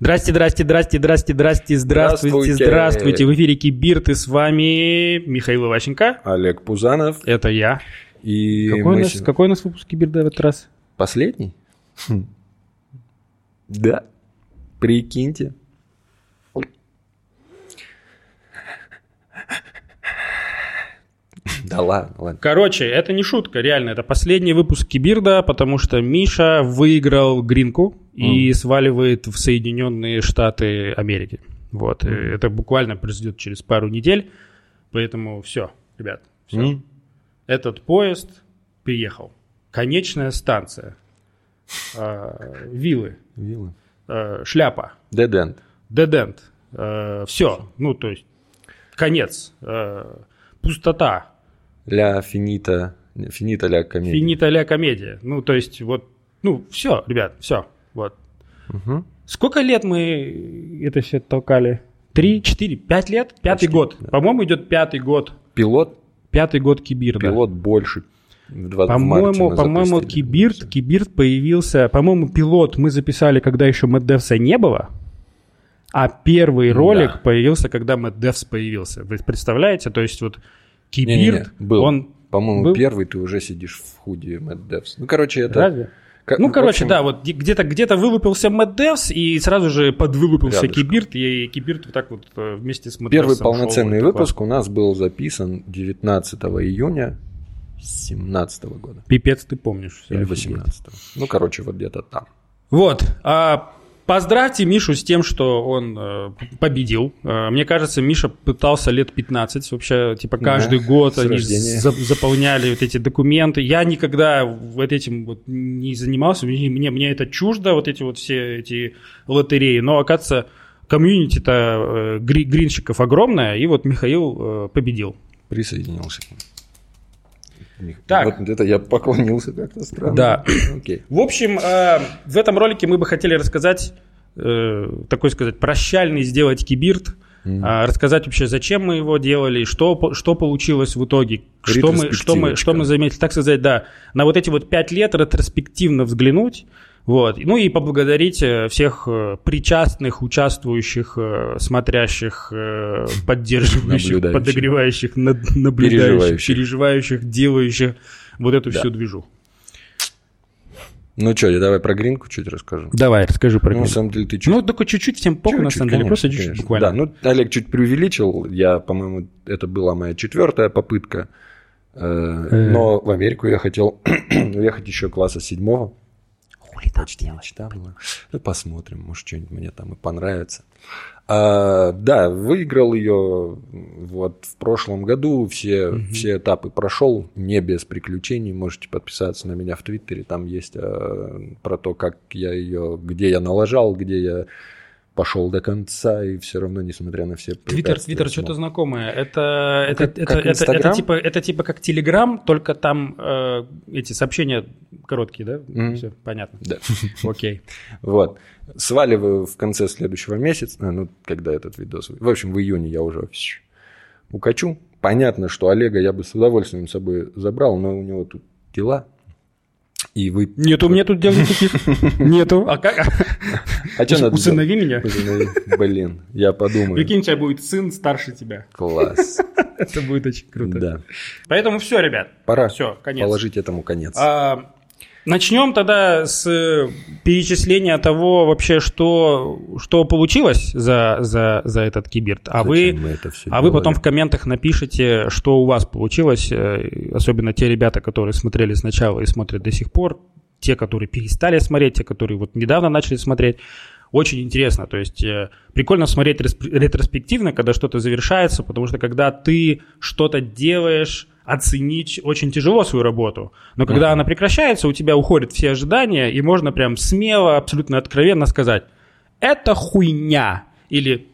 Здрасте, здрасте, здрасте, здрасте, здрасте, здравствуйте, Здравствуйте. здравствуйте. В эфире Кибирт и с вами Михаил Иващенко. Олег Пузанов. Это я. И Какой, мы у нас, с- какой у нас выпуск Кибирда в этот раз? Последний? Хм. Да. Прикиньте. Да ладно, ладно. Короче, это не шутка, реально. Это последний выпуск Кибирда, потому что Миша выиграл гринку и сваливает в Соединенные Штаты Америки. Вот. и Это буквально произойдет через пару недель. Поэтому все, ребят, все. М? Этот поезд приехал. Конечная станция. А, виллы. Вилла. а, шляпа. End. Дедент. все. Ну, то есть, конец. пустота. Ля финита. Финита ля комедия. Финита ля комедия. Ну, то есть, вот, ну, все, ребят, все. Вот. Мгм. Сколько лет мы это все толкали? Три, четыре, пять лет? Пятый Почти, год. да. По-моему, идет пятый год. Пилот, Пятый год Кибирда. пилот больше. По-моему, по-моему. Кибирд, Кибирд появился, по-моему, пилот мы записали, когда еще Мэтт не было, а первый Да. ролик появился, когда Мэтт появился. Вы представляете? То есть вот Кибирд, был. он... По-моему, был? первый ты уже сидишь в худи Mad Devs. Ну, короче, это... Разве? Ка- Ну, короче, общем, да, вот где- где-то где вылупился Мэтт и сразу же подвылупился Рядышком. Кибирд, и Кибирд вот так вот э, вместе с Мэтт Первый шел. полноценный Это выпуск у нас был записан 19 июня 2017 года. Пипец, ты помнишь. Или офигеть. 18 Ну, короче, вот где-то там. Вот. а, поздравьте Мишу с тем, что он э, победил. Э, мне кажется, Миша пытался лет 15. Вообще, типа, каждый Да, год они за- заполняли вот эти документы. Я никогда вот этим вот не занимался. Мне, мне, мне это чуждо, вот эти вот все эти лотереи. Но, оказывается, комьюнити-то э, гри- гринщиков огромное. И вот Михаил э, победил. Присоединился к ним. Так. Вот это я поклонился как-то странно. Да. Окей. В общем, э, в этом ролике мы бы хотели рассказать, э, такой сказать, прощальный сделать кибирт, Мгм. а, рассказать вообще, зачем мы его делали, что, что получилось в итоге, что мы, что, мы, что мы заметили, так сказать, да, на вот эти вот пять лет ретроспективно взглянуть, вот, ну и поблагодарить э, всех э, причастных, участвующих, э, смотрящих, поддерживающих, подогревающих, над- наблюдающих, Переживающих. переживающих, делающих вот эту Да. всю движу. Ну что, я давай про гринку чуть расскажу. Давай, расскажи про Ну, на самом деле, ты чуть Ну, только чуть-чуть, всем похуй, на самом деле, конечно, просто чуть-чуть конечно. буквально. Да, ну Олег чуть преувеличил. Я, по-моему, это была моя четвертая попытка. Но в Америку я хотел уехать еще класса седьмого. Почти мечта была. Ну, посмотрим, может, что-нибудь мне там и понравится. А, да, выиграл ее вот в прошлом году. Все, все этапы прошел, не без приключений. Можете подписаться на меня в Твиттере. Там есть а, про то, как я ее, где я налажал, где я пошел до конца, и все равно, несмотря на все Твиттер, Твиттер, что-то знакомое. Это, это, как- это, как это, это, Инстаграм? типа, это типа как Телеграм, только там э, эти сообщения короткие, да? Мгм. Все, понятно. Да. Окей. Вот. Сваливаю в конце следующего месяца, а, ну, когда этот видос... В общем, в июне я уже укачу. Понятно, что Олега я бы с удовольствием с собой забрал, но у него тут дела. И вы... Нету, мне тут дел никаких. Нету. А как? А что надо Усынови меня. Блин, я подумаю. Прикинь, у тебя будет сын старше тебя. Класс. Это будет очень круто. Да. Поэтому все, ребят. Пора Все, конец. положить этому конец. А, начнем тогда с э, перечисления того вообще, что, что получилось за, за, за этот киберт. А вы, Зачем всё а вы потом в комментах напишите, что у вас получилось, э, особенно те ребята, которые смотрели сначала и смотрят до сих пор, те, которые перестали смотреть, те, которые вот недавно начали смотреть. Очень интересно, то есть э, прикольно смотреть ретроспективно, когда что-то завершается, потому что когда ты что-то делаешь, оценить очень тяжело свою работу. Но когда Мгм. она прекращается, у тебя уходят все ожидания, и можно прям смело, абсолютно откровенно сказать, это хуйня. Или,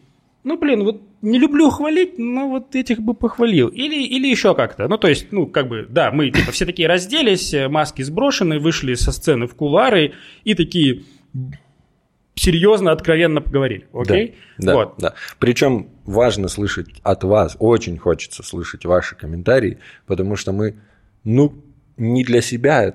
ну блин, вот не люблю хвалить, но вот этих бы похвалил. Или, или еще как-то. Ну, то есть, ну, как бы, да, мы типа все такие разделись, э, маски сброшены, вышли со сцены в кулары и такие серьезно, откровенно поговорили. Окей? Да, вот. да. Причем важно слышать от вас, очень хочется слышать ваши комментарии, потому что мы, ну, не для себя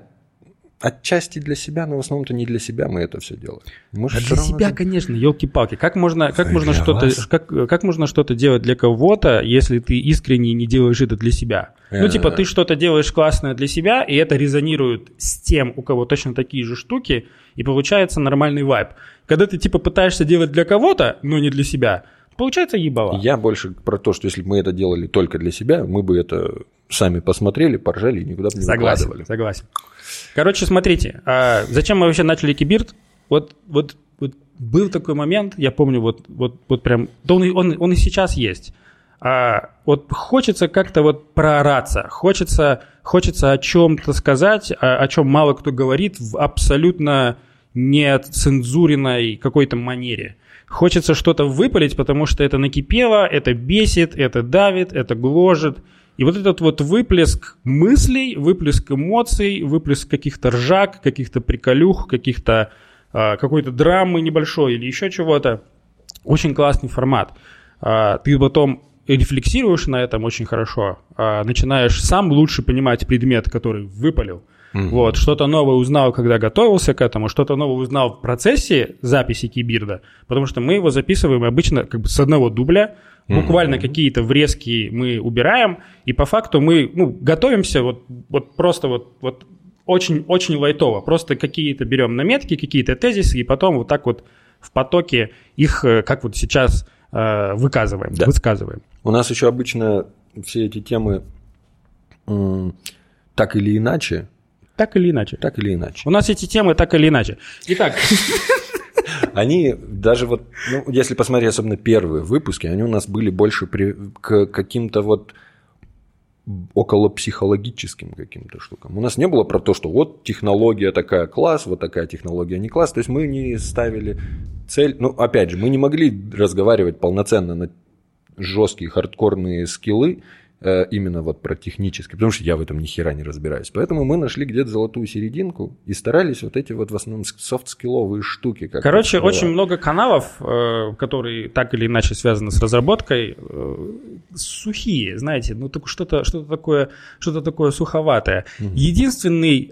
отчасти для себя, но в основном-то не для себя мы это все делаем. Мы а для себя, это... конечно, елки-палки. Как можно, как можно что-то, как, как можно что-то делать для кого-то, если ты искренне не делаешь это для себя? Ну, типа, ты что-то делаешь классное для себя, и это резонирует с тем, у кого точно такие же штуки, и получается нормальный вайб. Когда ты, типа, пытаешься делать для кого-то, но не для себя, получается ебало. Я больше про то, что если бы мы это делали только для себя, мы бы это сами посмотрели, поржали и никуда бы не согласен, выкладывали. Согласен. Короче, смотрите, а зачем мы вообще начали Кибирт? Вот, вот, вот был такой момент, я помню, вот, вот, вот прям, да он, он, он и сейчас есть. А, вот хочется как-то вот проораться, хочется, хочется о чем-то сказать, о, о чем мало кто говорит в абсолютно нецензуренной какой-то манере. Хочется что-то выпалить, потому что это накипело, это бесит, это давит, это гложет. И вот этот вот выплеск мыслей, выплеск эмоций, выплеск каких-то ржак, каких-то приколюх, каких-то э, какой-то драмы небольшой или еще чего-то, очень классный формат. Э, ты потом рефлексируешь на этом очень хорошо, э, начинаешь сам лучше понимать предмет, который выпалил. Mm-hmm. Вот, что-то новое узнал, когда готовился к этому, что-то новое узнал в процессе записи кибирда, потому что мы его записываем обычно как бы с одного дубля, Буквально mm-hmm. какие-то врезки мы убираем, и по факту мы ну, готовимся вот, вот просто вот, вот очень, очень лайтово. Просто какие-то берем наметки, какие-то тезисы, и потом вот так вот в потоке их, э, как вот сейчас, э, выказываем, да. высказываем. У нас еще обычно все эти темы так или иначе. Так или иначе. Так или иначе. У нас эти темы так или иначе. Итак. Они даже вот, ну, если посмотреть особенно первые выпуски, они у нас были больше при, к каким-то вот около психологическим каким-то штукам. У нас не было про то, что вот технология такая класс, вот такая технология не класс. То есть мы не ставили цель. Ну, опять же, мы не могли разговаривать полноценно на жесткие хардкорные скиллы, именно вот про техническое, потому что я в этом ни хера не разбираюсь. Поэтому мы нашли где-то золотую серединку и старались вот эти вот в основном софт-скилловые штуки. Как Короче, очень много каналов, э, которые так или иначе связаны с разработкой, э, сухие, знаете, ну что-то что такое, что-то такое суховатое. Угу. Единственный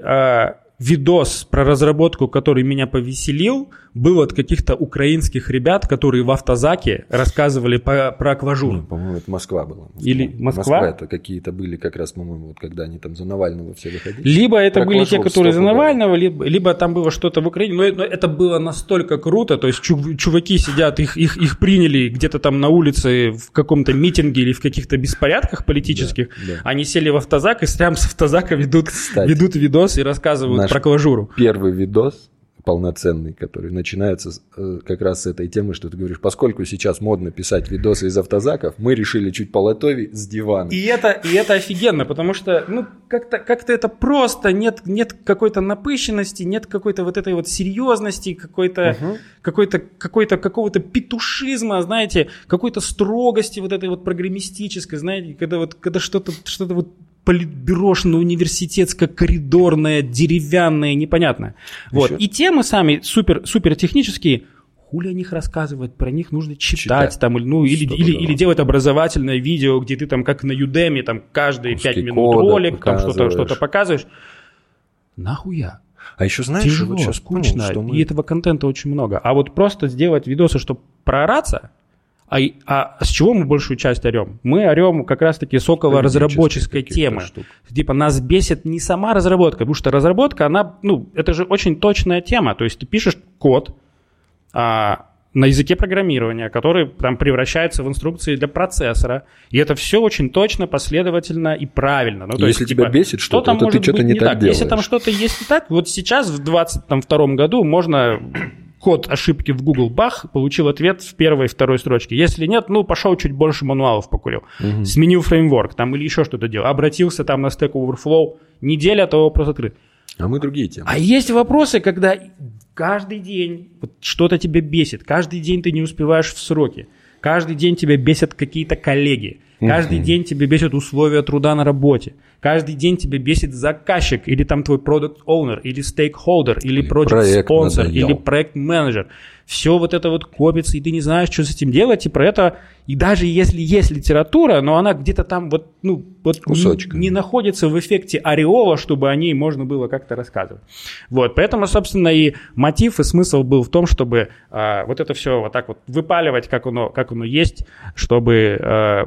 видос про разработку, который меня повеселил, был от каких-то украинских ребят, которые в автозаке рассказывали по, про Clojure. Ну, по-моему, это Москва была. Москва. Или Москва? Москва это какие-то были как раз, по-моему, вот когда они там за Навального все выходили. Либо это про были те, которые за Навального, либо, либо там было что-то в Украине. Но, но это было настолько круто, то есть чуваки сидят, их, их, их приняли где-то там на улице в каком-то митинге или в каких-то беспорядках политических. Да, да. Они сели в автозак и прямо с автозака ведут, ведут видос и рассказывают про клажуру. Первый видос полноценный, который начинается э, как раз с этой темы, что ты говоришь, поскольку сейчас модно писать видосы из автозаков, мы решили чуть полотови с дивана. И это, и это офигенно, потому что, ну, как-то как это просто, нет, нет какой-то напыщенности, нет какой-то вот этой вот серьезности, какой-то, угу. какой-то, какой-то, какого-то петушизма, знаете, какой-то строгости вот этой вот программистической, знаете, когда вот, когда что-то, что-то вот политбюрошно университетское коридорное деревянное непонятное Вот. И темы сами супер, супер технические, хули о них рассказывать, про них нужно читать, читать. там, ну, или, или, или делать образовательное видео, где ты там, как на Udemy, там, каждые пять минут ролик, там, что-то, что-то показываешь. Нахуя? А еще знаешь, Тяжело, вот сейчас скучно, понял, что мы... и этого контента очень много. А вот просто сделать видосы, чтобы проораться, а, а с чего мы большую часть орем? Мы орем как раз-таки с около разработческой темы. Штук. Типа нас бесит не сама разработка, потому что разработка, она, ну, это же очень точная тема. То есть ты пишешь код а, на языке программирования, который там превращается в инструкции для процессора. И это все очень точно, последовательно и правильно. Ну, то Если есть, тебя типа, бесит что-то, то ты что-то не, так, так делаешь. Если там что-то есть не так, вот сейчас в 2022 году можно код ошибки в Google бах, получил ответ в первой и второй строчке. Если нет, ну, пошел чуть больше мануалов покурил. Угу. Сменил фреймворк там или еще что-то делал. Обратился там на Stack Overflow. Неделя, то вопрос открыт. А мы другие темы. А есть вопросы, когда каждый день вот что-то тебя бесит, каждый день ты не успеваешь в сроки, каждый день тебя бесят какие-то коллеги, каждый uh-huh. день тебя бесят условия труда на работе, каждый день тебя бесит заказчик, или там твой продукт owner, или стейкхолдер, или project спонсор, или проект менеджер. Все вот это вот копится, и ты не знаешь, что с этим делать, и про это, и даже если есть литература, но она где-то там вот, ну, вот не, не находится в эффекте ореола, чтобы о ней можно было как-то рассказывать. Вот, поэтому, собственно, и мотив, и смысл был в том, чтобы э, вот это все вот так вот выпаливать, как оно, как оно есть, чтобы, э,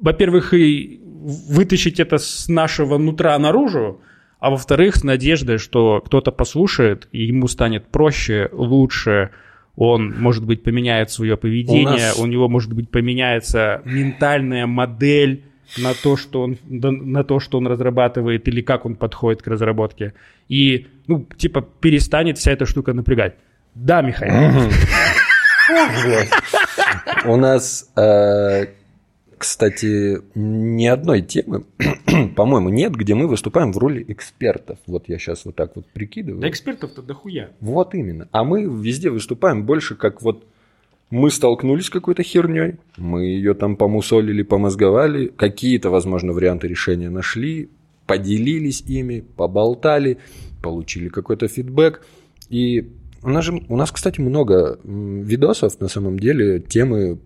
во-первых, и вытащить это с нашего нутра наружу, а во-вторых, с надеждой, что кто-то послушает, и ему станет проще, лучше, он, может быть, поменяет свое поведение, у, нас... у него, может быть, поменяется ментальная модель на то, что он, на то, что он разрабатывает или как он подходит к разработке. И, ну, типа, перестанет вся эта штука напрягать. Да, Михаил. У нас э, кстати, ни одной темы, по-моему, нет, где мы выступаем в роли экспертов. Вот я сейчас вот так вот прикидываю. Да экспертов-то дохуя. Вот именно. А мы везде выступаем больше как вот мы столкнулись с какой-то херней, мы ее там помусолили, помозговали, какие-то, возможно, варианты решения нашли, поделились ими, поболтали, получили какой-то фидбэк. И у нас, же, у нас, кстати, много видосов, на самом деле, темы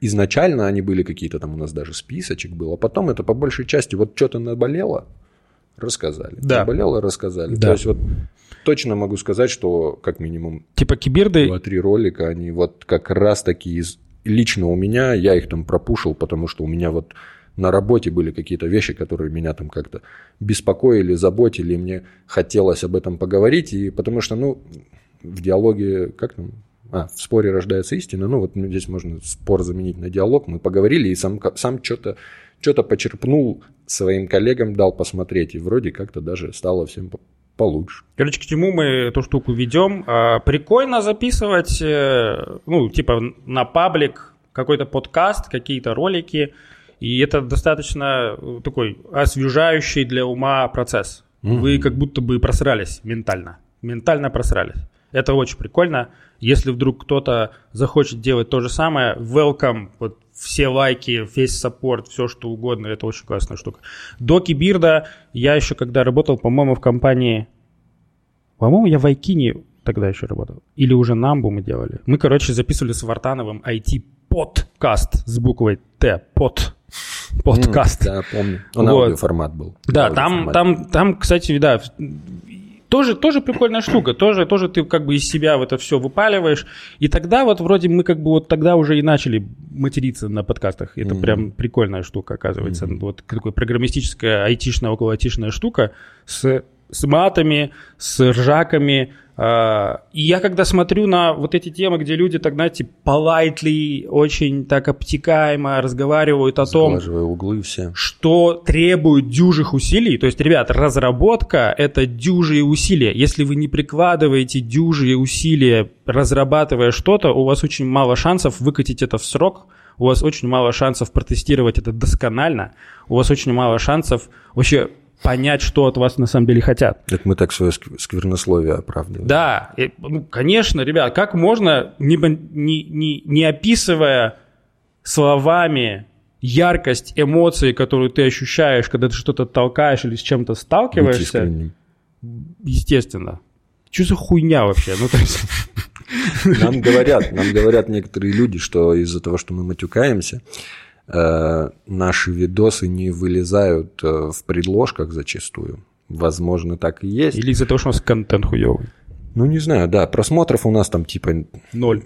изначально они были какие-то там у нас даже списочек был, а потом это по большей части вот что-то наболело, рассказали. Да. Наболело, рассказали. Да. То есть вот точно могу сказать, что как минимум типа киберды два-три ролика, они вот как раз таки из лично у меня, я их там пропушил, потому что у меня вот на работе были какие-то вещи, которые меня там как-то беспокоили, заботили, мне хотелось об этом поговорить, и потому что, ну, в диалоге, как там, а, в споре рождается истина. Ну, вот здесь можно спор заменить на диалог. Мы поговорили, и сам, сам что-то что почерпнул своим коллегам, дал посмотреть, и вроде как-то даже стало всем получше. Короче, к чему мы эту штуку ведем? А, прикольно записывать, э, ну, типа на паблик какой-то подкаст, какие-то ролики, и это достаточно такой освежающий для ума процесс. Mm-hmm. Вы как будто бы просрались ментально. Ментально просрались. Это очень прикольно. Если вдруг кто-то захочет делать то же самое, welcome, вот все лайки, весь саппорт, все что угодно, это очень классная штука. До Кибирда я еще когда работал, по-моему, в компании, по-моему, я в Айкине тогда еще работал, или уже Намбу мы делали. Мы, короче, записывали с Вартановым IT-подкаст с буквой Т, под подкаст. Mm, да, помню. Он вот. аудиоформат был. Да, там, там, там, кстати, да, тоже, тоже прикольная штука, тоже, тоже ты как бы из себя в это все выпаливаешь. И тогда вот вроде мы как бы вот тогда уже и начали материться на подкастах. Это mm-hmm. прям прикольная штука, оказывается. Mm-hmm. Вот такая программистическая, айтишная, около айтишная штука с, с матами, с ржаками, а, и я когда смотрю на вот эти темы, где люди так, знаете, politely, очень так обтекаемо разговаривают о том, углы все. что требует дюжих усилий. То есть, ребят, разработка – это дюжие усилия. Если вы не прикладываете дюжие усилия, разрабатывая что-то, у вас очень мало шансов выкатить это в срок, у вас очень мало шансов протестировать это досконально, у вас очень мало шансов вообще понять, что от вас на самом деле хотят. Это мы так свое сквернословие оправдываем. Да, и, ну, конечно, ребят, как можно, не, не, не, не описывая словами яркость эмоций, которую ты ощущаешь, когда ты что-то толкаешь или с чем-то сталкиваешься, естественно. Что за хуйня вообще? Ну, то есть... Нам говорят, нам говорят некоторые люди, что из-за того, что мы матюкаемся, наши видосы не вылезают э, в предложках зачастую. Возможно, так и есть. Или из-за того, что у нас контент хуёвый. Ну, не знаю, да, просмотров у нас там типа... Ноль.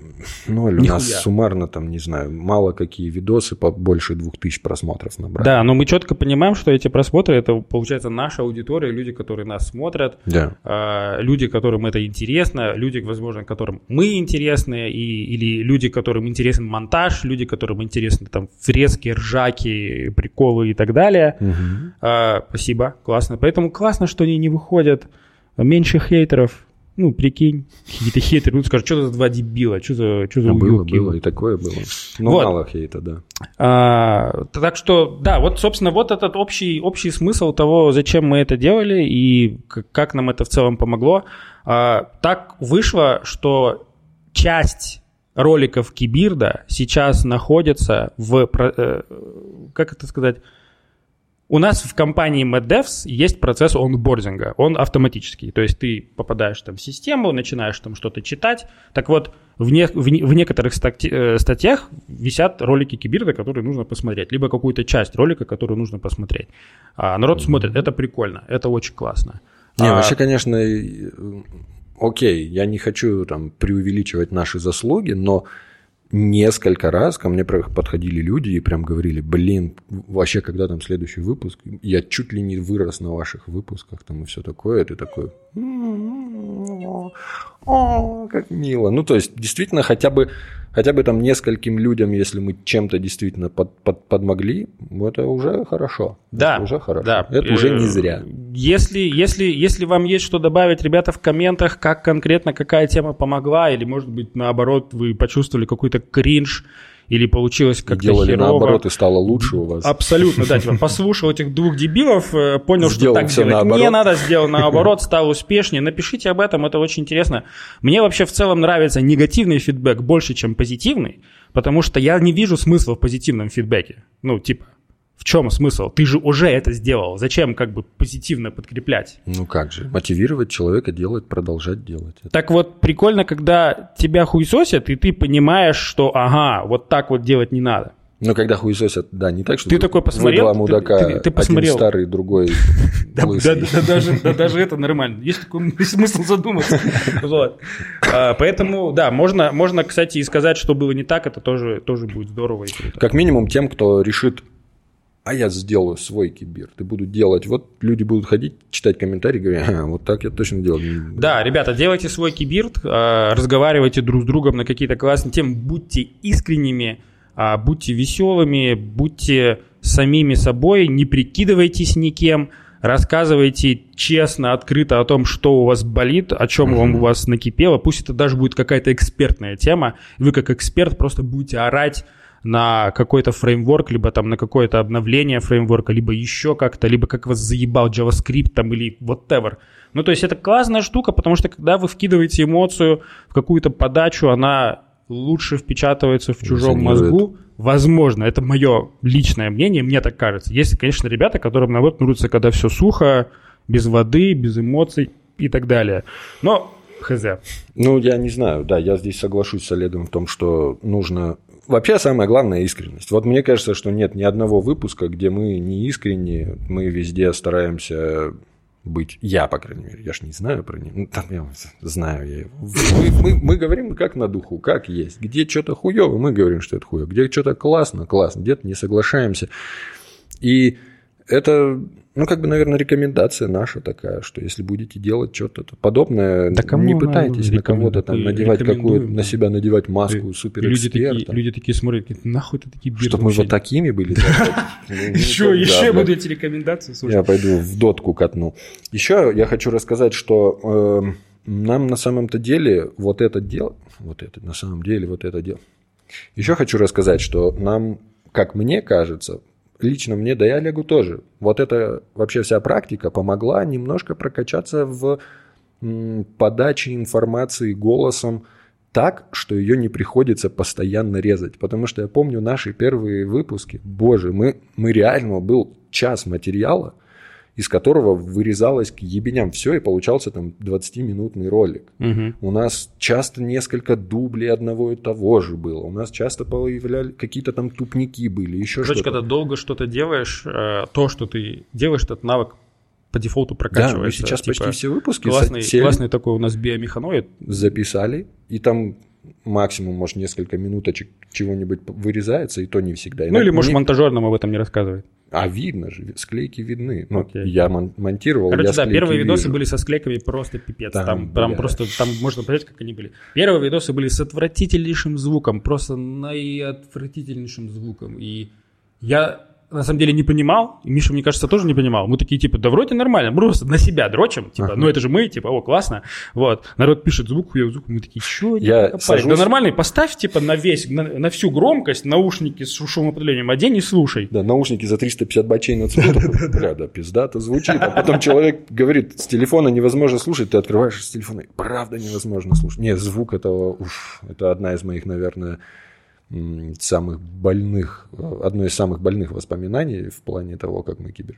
Ноль. Нихуя. У нас суммарно там, не знаю, мало какие видосы по больше двух тысяч просмотров набрали. Да, но мы четко понимаем, что эти просмотры, это, получается, наша аудитория, люди, которые нас смотрят, да. э, люди, которым это интересно, люди, возможно, которым мы интересны, и, или люди, которым интересен монтаж, люди, которым интересны там фрески, ржаки, приколы и так далее. Угу. Э, спасибо, классно. Поэтому классно, что они не выходят, меньше хейтеров, ну, прикинь, какие-то хейтеры будут скажут, что за два дебила, что за, что за а Было, было, и такое было. Но вот. мало хейта, да. А, так что, да, вот, собственно, вот этот общий, общий смысл того, зачем мы это делали и как нам это в целом помогло. А, так вышло, что часть роликов Кибирда сейчас находится в, э, как это сказать, у нас в компании MadDevs есть процесс онбординга, он автоматический. То есть ты попадаешь там в систему, начинаешь там что-то читать. Так вот, в, не, в, в некоторых статьи, э, статьях висят ролики Кибирда, которые нужно посмотреть, либо какую-то часть ролика, которую нужно посмотреть. А народ смотрит, это прикольно, это очень классно. Не, а, вообще, конечно, окей, я не хочу там преувеличивать наши заслуги, но несколько раз ко мне подходили люди и прям говорили, блин, вообще, когда там следующий выпуск, я чуть ли не вырос на ваших выпусках там и все такое, ты такой, о, как мило. Ну, то есть, действительно, хотя бы, хотя бы там нескольким людям, если мы чем-то действительно под, под, подмогли, это уже хорошо. Да. Это уже хорошо. Да. Это уже не зря. Если, если, если вам есть что добавить, ребята, в комментах, как конкретно какая тема помогла, или, может быть, наоборот, вы почувствовали какой-то кринж, или получилось как-то Делали херово. наоборот, и стало лучше у вас. Абсолютно, да. Типа, послушал этих двух дебилов, э, понял, Сделал что так делать наоборот. не надо, сделал наоборот, стал успешнее. Напишите об этом, это очень интересно. Мне вообще в целом нравится негативный фидбэк больше, чем позитивный, потому что я не вижу смысла в позитивном фидбэке. Ну, типа, в чем смысл? Ты же уже это сделал. Зачем как бы позитивно подкреплять? Ну как же, мотивировать человека делать, продолжать делать. Это Так вот, прикольно, когда тебя хуесосят, и ты понимаешь, что ага, вот так вот делать не надо. Ну, когда хуесосят, да, не так, что Ты такой посмотрел, два ты- мудака, ты- ты посмотрел. один старый, другой Да, лысый. да- да даже, да даже это нормально. Есть такой смысл задуматься. Вот. А, Поэтому, да, можно, можно, кстати, и сказать, что было не так, это тоже, тоже будет здорово и круто. Как минимум тем, кто решит, а я сделаю свой кибир, ты буду делать, вот люди будут ходить, читать комментарии, говорят, «Ага, вот так я точно делаю. Да, ребята, делайте свой кибирд, а, разговаривайте друг с другом на какие-то классные темы, будьте искренними, а, будьте веселыми, будьте самими собой, не прикидывайтесь никем, рассказывайте честно, открыто о том, что у вас болит, о чем вам у вас накипело, пусть это даже будет какая-то экспертная тема, вы как эксперт просто будете орать на какой-то фреймворк, либо там на какое-то обновление фреймворка, либо еще как-то, либо как вас заебал JavaScript там или whatever. Ну, то есть это классная штука, потому что когда вы вкидываете эмоцию в какую-то подачу, она лучше впечатывается в чужом мозгу. Возможно, это мое личное мнение, мне так кажется. Есть, конечно, ребята, которым, наоборот, нравится, когда все сухо, без воды, без эмоций и так далее. Но хз. Ну, я не знаю, да, я здесь соглашусь с Олегом в том, что нужно... Вообще самое главное – искренность. Вот мне кажется, что нет ни одного выпуска, где мы не искренни, мы везде стараемся быть, я, по крайней мере, я ж не знаю про него, ну, там я знаю я его. Мы, мы, мы говорим как на духу, как есть. Где что-то хуево, мы говорим, что это хуево. Где что-то классно, классно. Где-то не соглашаемся. И это, ну, как бы, наверное, рекомендация наша такая, что если будете делать что-то подобное, Да кому не пытайтесь на кого-то там надевать какую-то, на себя надевать маску И люди суперэксперта. такие, люди такие смотрят, говорят, нахуй ты такие биржи Чтобы мы вот такими были. Еще, еще буду эти рекомендации слушать. Я пойду в дотку катну. Еще я хочу рассказать, что э, нам на самом-то деле вот это дело, вот это на самом деле вот это дело. Еще хочу рассказать, что нам, как мне кажется, лично мне, да и Олегу тоже, вот эта вообще вся практика помогла немножко прокачаться в подаче информации голосом так, что ее не приходится постоянно резать. Потому что я помню наши первые выпуски. Боже, мы, мы реально был час материала, из которого вырезалось к ебеням все, и получался там 20-минутный ролик. Мгм. У нас часто несколько дублей одного и того же было. У нас часто появлялись какие-то там тупники были, еще Короче, что-то. когда долго что-то делаешь, э, то, что ты делаешь, этот навык по дефолту Да, прокачивается. мы сейчас Типа, почти все выпуски классный, сели, классный такой у нас биомеханоид. записали, и там максимум, может, несколько минуточек чего-нибудь вырезается, и то не всегда. Ну или, может, Мне- монтажер нам об этом не рассказывает. А видно же, склейки видны. Ну, Окей. я мон- монтировал, Короче, я да, первые видосы вижу. были со склейками просто пипец. Там, Там, бля. просто, там можно понять, как они были. Первые видосы были с отвратительнейшим звуком, просто наиотвратительнейшим звуком. И я на самом деле не понимал, и Миша, мне кажется, тоже не понимал. Мы такие, типа, да вроде нормально, просто на себя дрочим, типа, Ага. ну это же мы, типа, о, классно. Вот, народ пишет звук, хуёвый звук, мы такие, чё, Я я сажусь- Да нормальный, поставь, типа, на весь, на, на всю громкость наушники с шумоподавлением, одень и слушай. Да, наушники за 350 бачей на цвет. Бля, да, пиздато звучит. А потом человек говорит, с телефона невозможно слушать, ты открываешь с телефона, правда невозможно слушать. Не, звук этого, уф, это одна из моих, наверное, самых больных, э, одно из самых больных воспоминаний в плане того, как мы кибер...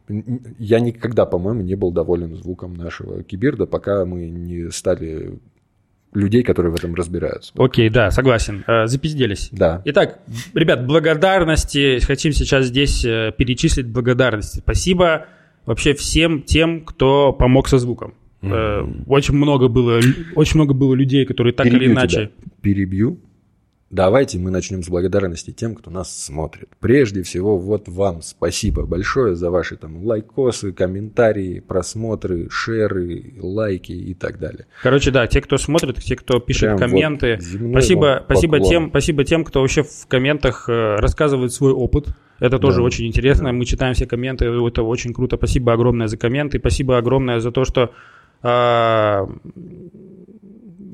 Я никогда, по-моему, не был доволен звуком нашего кибирда, пока мы не стали людей, которые в этом разбираются. Окей, да, согласен. Э, Запизделись. Да. Итак, ребят, благодарности. Хотим сейчас здесь э, перечислить благодарности. Спасибо вообще всем тем, кто помог со звуком. Э, Очень много было, очень много было людей, которые так или Перебью иначе. тебя. Перебью. Давайте мы начнем с благодарности тем, кто нас смотрит. Прежде всего, вот вам спасибо большое за ваши там лайкосы, комментарии, просмотры, шеры, лайки и так далее. Короче, да, те, кто смотрит, те, кто пишет Прям вот комменты. земной спасибо, спасибо поклон. тем, спасибо тем, кто вообще в комментах э, рассказывает свой опыт. Это тоже Да. очень интересно. Мы читаем все комменты, это очень круто. Спасибо огромное за комменты, спасибо огромное за то, что а,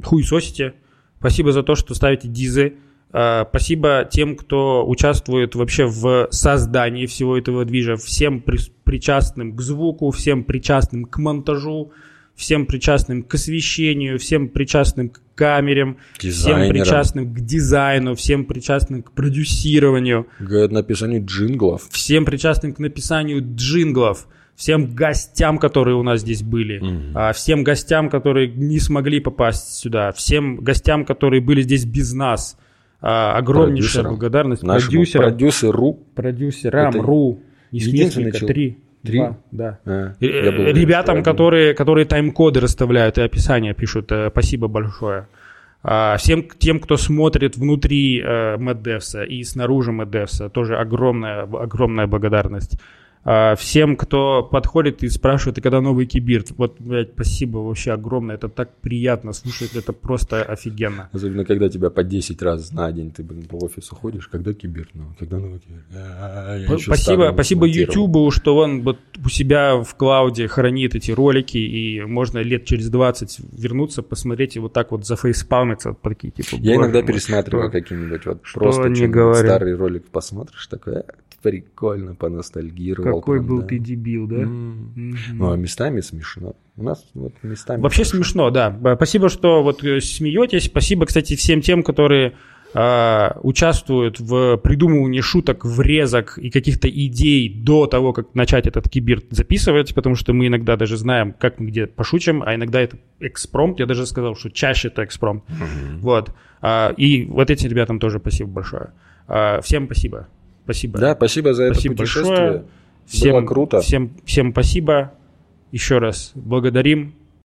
хуесосите. Спасибо за то, что ставите дизы. А, Спасибо тем, кто участвует вообще в создании всего этого движа, всем при- причастным к звуку, всем причастным к монтажу, всем причастным к освещению, всем причастным к камерам, всем причастным к дизайну, всем причастным к продюсированию, К написанию джинглов. всем причастным к написанию джинглов, всем гостям, которые у нас здесь были, а, всем гостям, которые не смогли попасть сюда, всем гостям, которые были здесь без нас. А, Огромнейшая Продюсерам. благодарность Нашему продюсерам, продюсеру. продюсерам, Это ру, их единственный несколько, чел- три, Три? два, да. А, Э, был Ребятам, один. которые, которые тайм-коды расставляют и описания пишут, э, спасибо большое. А, Всем тем, кто смотрит внутри э, MadDevs и снаружи MadDevs, тоже огромная, огромная благодарность. А, Всем, кто подходит и спрашивает, и когда новый кибирт, вот, блядь, спасибо вообще огромное, это так приятно слушать, это просто офигенно. Особенно, когда тебя по 10 раз на день ты, блин, по офису ходишь. Когда кибер? Ну, когда новый кибер? А, еще Спасибо, спасибо. YouTube, что он вот у себя в клауде хранит эти ролики, и можно лет через 20 вернуться, посмотреть и вот так вот зафейспалмиться, вот такие типа. Я «Боже иногда пересматриваю что?» какие-нибудь вот просто говорят. старый ролик посмотришь, такой, «А, прикольно, поностальгировал. Какой прям, был да». ты дебил, да? М. Мгм. Ну, а местами смешно. У нас вот местами... Вообще хорошо. смешно, да. Б- Спасибо, что вот э, смеетесь. Спасибо, кстати, всем тем, которые а, участвуют в придумывании шуток, врезок и каких-то идей до того, как начать этот кибирт записывать, потому что мы иногда даже знаем, как мы где пошутим, а иногда это экспромт. Я даже сказал, что чаще это экспромт. Вот. А, и вот этим ребятам тоже спасибо большое. А, всем спасибо. Спасибо. Да, спасибо за это Спасибо путешествие. большое. Всем, Было круто. Всем, всем спасибо. Еще раз благодарим.